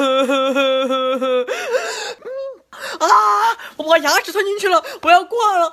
啊！我把牙齿吞进去了，我要挂了。